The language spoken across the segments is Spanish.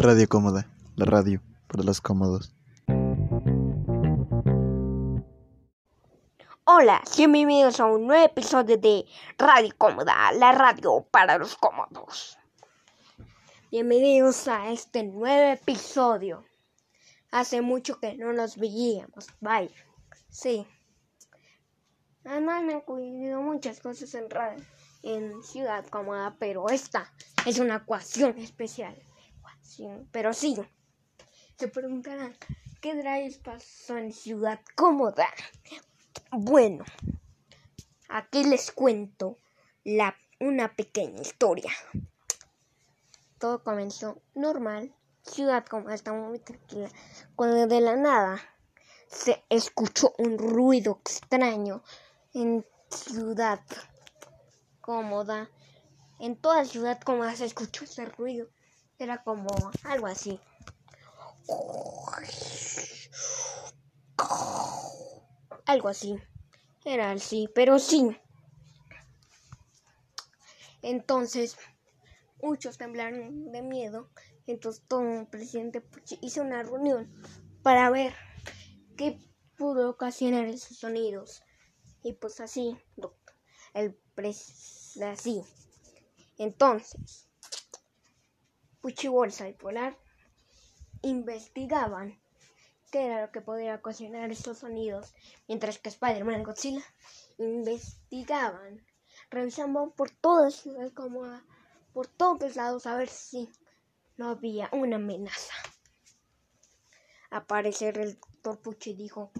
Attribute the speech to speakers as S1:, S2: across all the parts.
S1: Radio Cómoda, la radio para los cómodos.
S2: Hola, bienvenidos a un nuevo episodio de Radio Cómoda, la radio para los cómodos. Bienvenidos a este nuevo episodio. Hace mucho que no nos veíamos, vaya. Sí. Además me han ocurrido muchas cosas en, radio, en Ciudad Cómoda, pero esta es una ecuación especial. Pero sí, se preguntarán, ¿qué drives pasó en Ciudad Cómoda? Bueno, aquí les cuento la, una pequeña historia. Todo comenzó normal, Ciudad Cómoda estaba muy tranquila, cuando de la nada se escuchó un ruido extraño en Ciudad Cómoda. En toda Ciudad Cómoda se escuchó ese ruido era como algo así. Algo así. Era así, pero sí. Entonces, muchos temblaron de miedo. Entonces, todo el presidente hizo una reunión para ver qué pudo ocasionar esos sonidos. Y pues así, el pres así. Entonces, Bolsa y Polar investigaban qué era lo que podía ocasionar estos sonidos, mientras que Spider-Man y Godzilla investigaban, revisando por toda Ciudad como por todos lados a ver si no había una amenaza. Aparecer el doctor Pucci dijo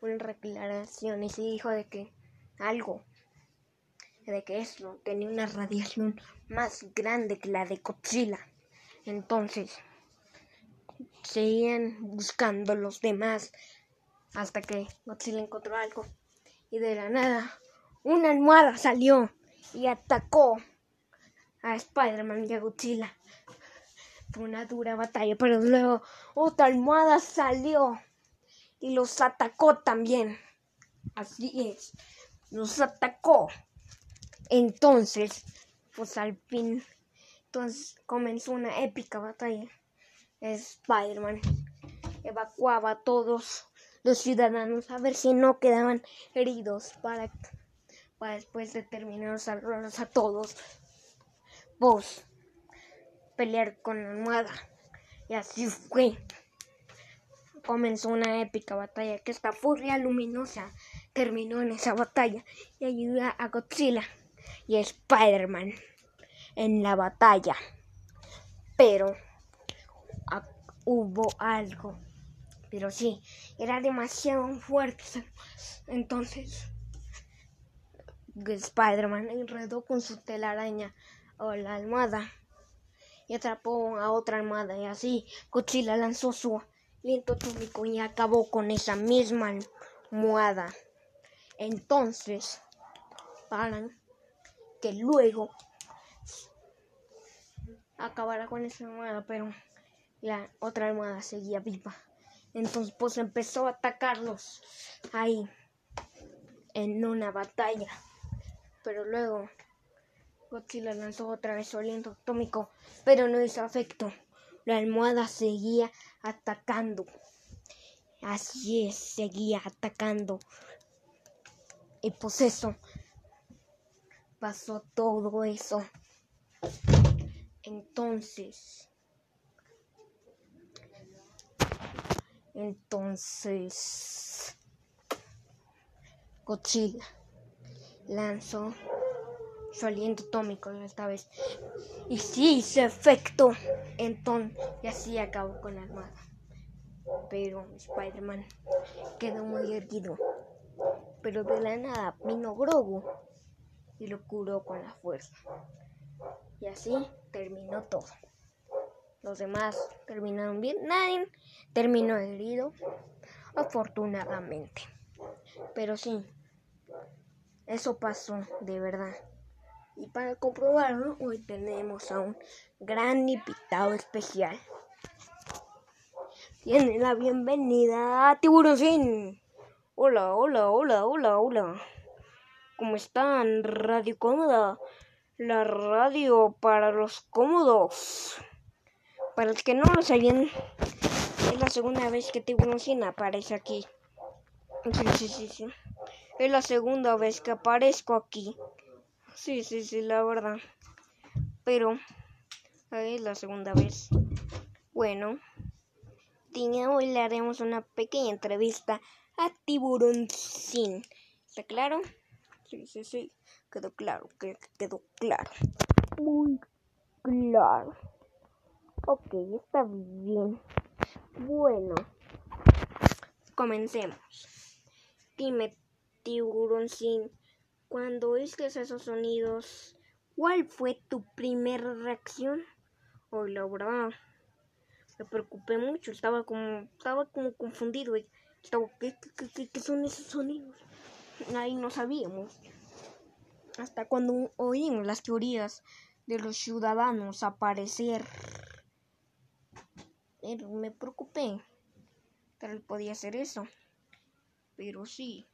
S2: una declaración y dijo de que algo de que esto tenía una radiación más grande que la de Godzilla. Entonces, seguían buscando los demás hasta que Godzilla encontró algo y de la nada una almohada salió y atacó a Spider-Man y a Godzilla. Fue una dura batalla, pero luego otra almohada salió y los atacó también. Así es, los atacó. Entonces, pues al fin, entonces comenzó una épica batalla. Spider-Man evacuaba a todos los ciudadanos a ver si no quedaban heridos para, para después de terminar salvarlos a todos. Vos pelear con la almohada. Y así fue. Comenzó una épica batalla que esta furia luminosa terminó en esa batalla y ayudó a Godzilla y Spider-Man en la batalla. Pero hubo algo. Pero sí, era demasiado fuerte. Entonces, Spider-Man enredó con su telaraña o la almohada y atrapó a otra almohada. Y así, Godzilla lanzó su viento atómico y acabó con esa misma almohada. Entonces, paran que luego acabara con esa almohada, pero la otra almohada seguía viva. Entonces pues empezó a atacarlos ahí en una batalla. Pero luego Godzilla lanzó otra vez su aliento atómico, pero no hizo efecto. La almohada seguía atacando. Así es, seguía atacando. Y pues eso pasó todo eso. Entonces, entonces, Godzilla lanzó su aliento atómico esta vez. Y sí hizo efecto. Entonces, y así acabó con la armada. Pero Spider-Man quedó muy erguido. Pero de la nada vino Grogu y lo curó con la fuerza. Y así terminó todo. Los demás terminaron bien. Nadie terminó herido, afortunadamente. Pero sí, eso pasó de verdad. Y para comprobarlo, hoy tenemos a un gran invitado especial. Tiene la bienvenida a Tiburoncín. Hola, hola, hola, hola, hola. ¿Cómo están? Radio Cómoda, la radio para los cómodos. para los que no lo sabían, es la segunda vez que Tiburón Sin aparece aquí. Sí, sí, sí, sí. Es la segunda vez que aparezco aquí. Sí, sí, sí, la verdad. Pero es la segunda vez. Bueno, hoy le haremos una pequeña entrevista a Tiburón Sin. ¿Está claro? Sí, sí, sí. Quedó claro, que quedó claro. Muy claro. Ok, está bien. Bueno, comencemos. Dime, tiburón sin, cuando oíste esos sonidos, ¿cuál fue tu primera reacción? Oh, la verdad, me preocupé mucho, estaba como, estaba como confundido. Estaba, ¿qué, qué, qué son esos sonidos? Ahí no sabíamos. Hasta cuando oímos las teorías de los ciudadanos aparecer, me preocupé. Tal podía ser eso. Pero sí.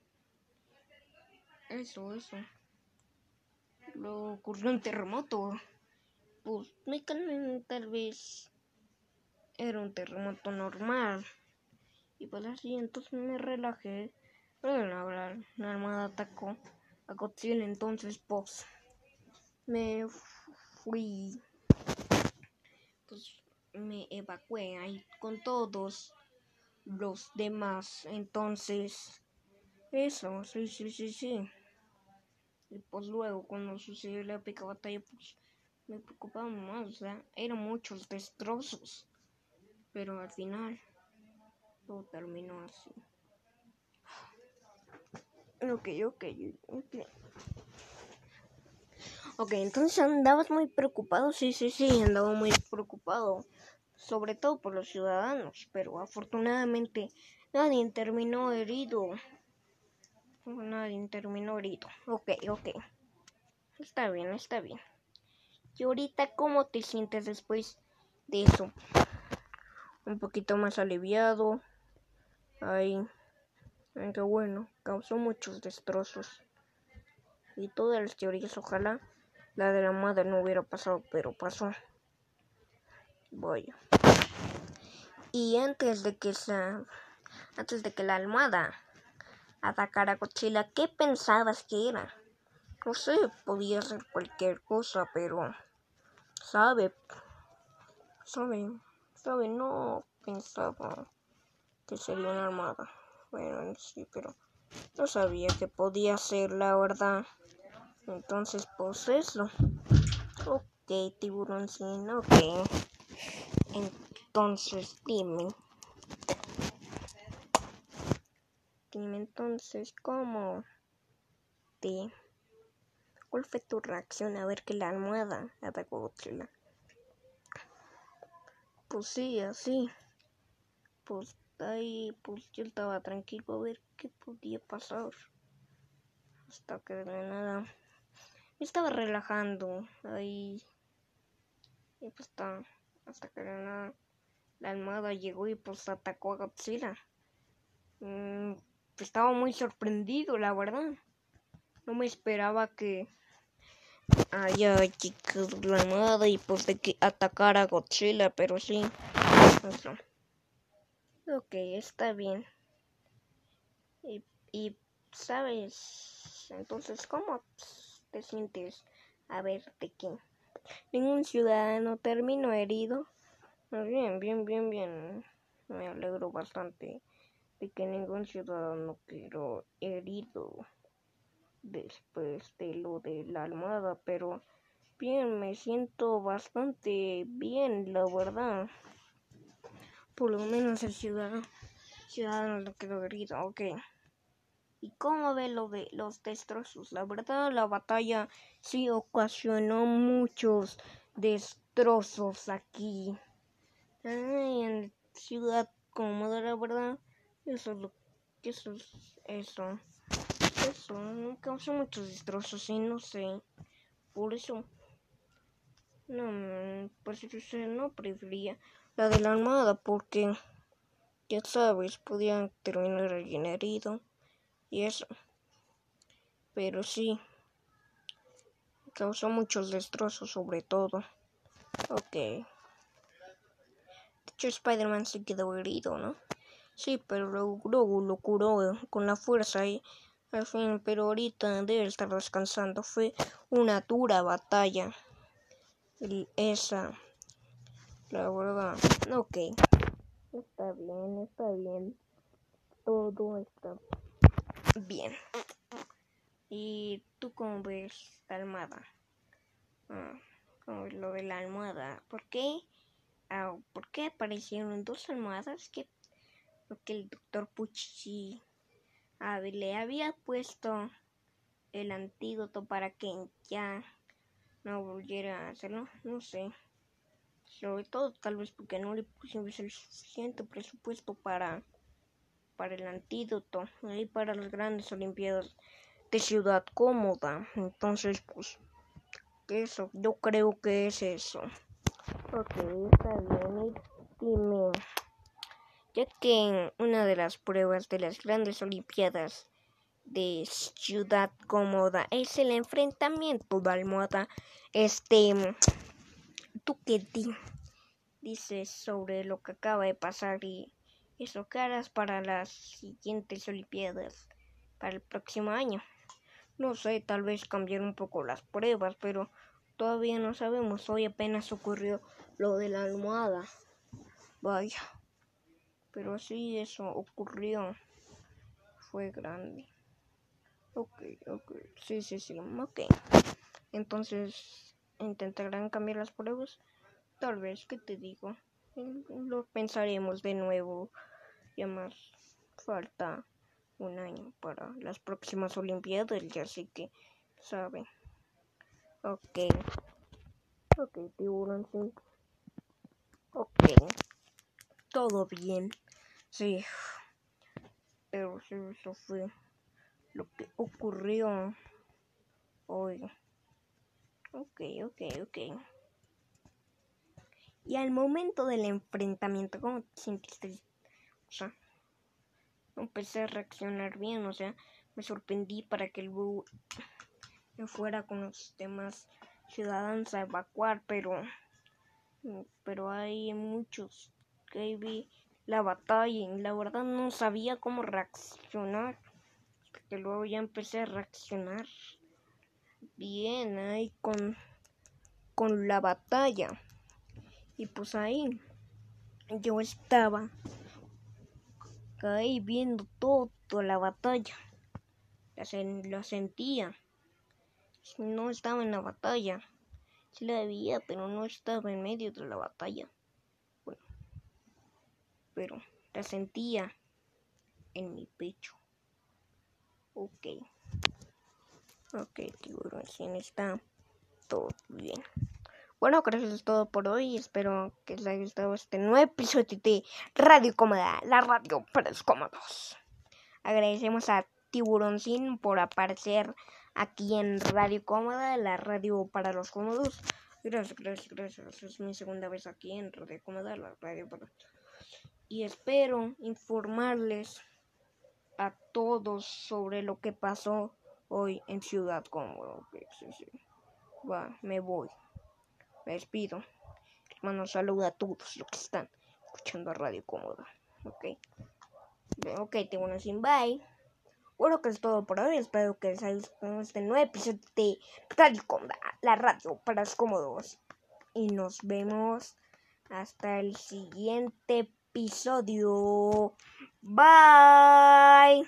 S2: Eso, eso. Lo ocurrió un terremoto. Pues me tal vez era un terremoto normal. Y pues así, entonces me relajé. Bueno, la, la armada atacó a Godzilla, entonces pues me fui. Pues me evacué ahí con todos los demás. Entonces, eso, sí, sí, sí, sí. Y pues luego, cuando sucedió la épica batalla, pues me preocupaba más. O sea, eran muchos destrozos. Pero al final, todo terminó así. Ok, ok, ok. Ok, entonces andabas muy preocupado. Sí, sí, sí, andaba muy preocupado sobre todo por los ciudadanos, pero afortunadamente nadie terminó herido. Nadie terminó herido. Ok, ok. Está bien, está bien. ¿Y ahorita cómo te sientes después de eso? Un poquito más aliviado. Ay, qué bueno, causó muchos destrozos. Y todas las teorías, ojalá la de la madre no hubiera pasado, pero pasó. Voy. Y antes de que antes de que la almohada atacara a Godzilla, ¿qué pensabas que era? No sé, podía ser cualquier cosa, pero sabe, sabe, sabe, no pensaba que sería una armada. Bueno, sí, pero no sabía que podía ser la verdad. Entonces, pues eso. Ok, tiburón sin, ok. Entonces, dime. Dime entonces, ¿cómo te... ¿Cuál fue tu reacción a ver que la almohada atacó a? Pues sí, así. Pues ahí, pues yo estaba tranquilo a ver qué podía pasar. Hasta que de nada me estaba relajando ahí. Y pues está hasta que la, la almohada llegó y pues atacó a Godzilla. Mm, estaba muy sorprendido, la verdad. No me esperaba que haya llegado la almohada y pues de que atacara a Godzilla, pero sí. Ok, está bien. Y, y sabes, entonces, ¿cómo te sientes a ver de qué? Ningún ciudadano terminó herido. Bien, bien, bien, bien. Me alegro bastante de que ningún ciudadano quedó herido después de lo de la almohada, pero bien, me siento bastante bien, la verdad. Por lo menos el ciudadano, ciudadano no quedó herido, ok. ¿Y cómo ve lo de los destrozos? La verdad, la batalla sí ocasionó muchos destrozos aquí. En Ciudad Cómoda, la verdad. Eso es lo eso es eso. Eso causó muchos destrozos y no sé. Por eso. No, pues yo no prefería la de la armada porque ya sabes, podían terminar alguien herido y eso. Pero sí, causó muchos destrozos sobre todo. Ok. hecho, Spider-Man se quedó herido, ¿no? Sí, pero luego lo curó con la fuerza y al fin, pero ahorita debe estar descansando. Fue una dura batalla. esa, la verdad. Ok. Está bien, está bien. Todo está bien. ¿Y tú cómo ves la almohada? Ah, ¿Cómo ves lo de la almohada? ¿Por qué? Ah, ¿Por qué aparecieron dos almohadas? Que porque el doctor Pucci ah, le había puesto el antídoto para que ya no volviera a hacerlo. No sé. Sobre todo tal vez porque no le pusimos el suficiente presupuesto para, para el antídoto y para las grandes Olimpiadas de Ciudad Cómoda. Entonces, pues, eso, yo creo que es eso. Ok, está bien. dime, ya que en una de las pruebas de las grandes Olimpiadas de Ciudad Cómoda es el enfrentamiento de almohada, este, tú qué dices sobre lo que acaba de pasar y eso que harás para las siguientes Olimpiadas para el próximo año. No sé, tal vez cambiar un poco las pruebas, pero todavía no sabemos. Hoy apenas ocurrió lo de la almohada. Vaya. Pero sí, eso ocurrió. Fue grande. Ok, ok. Sí, sí, sí. Ok. Entonces, ¿intentarán cambiar las pruebas? Tal vez, ¿qué te digo? Lo pensaremos de nuevo. Ya más falta un año para las próximas Olimpiadas, ya sé que saben. Ok. Ok, tiburón, sí. Ok. Todo bien. Sí. Pero eso fue lo que ocurrió hoy. Ok, ok, ok. Y al momento del enfrentamiento, ¿cómo te sentiste? O sea, empecé a reaccionar bien, o sea, me sorprendí para que el búho fuera con los demás ciudadanos a evacuar, pero pero hay muchos que vi la batalla y la verdad no sabía cómo reaccionar, porque luego ya empecé a reaccionar bien ahí con con la batalla. Y pues ahí yo estaba ahí viendo todo, toda la batalla. La, sentía. No estaba en la batalla. Sí la veía, pero no estaba en medio de la batalla. Bueno, pero la sentía en mi pecho. Ok. Ok, tiburón, está todo bien. Bueno, creo que eso es todo por hoy. Espero que les haya gustado este nuevo episodio de Radio Cómoda, la radio para los cómodos. Agradecemos a Tiburoncín por aparecer aquí en Radio Cómoda, la radio para los cómodos. Gracias, gracias, gracias. Es mi segunda vez aquí en Radio Cómoda, la radio para Y espero informarles a todos sobre lo que pasó hoy en Ciudad sí. Va, me voy. Me despido. Hermano, saluda a todos los que están escuchando a Radio Cómoda. Ok. Ok, tengo una sin bye. Bueno, que es todo por hoy. Espero que les haya gustado este nuevo episodio de Radio Cómoda, la radio para los cómodos. Y nos vemos hasta el siguiente episodio. Bye.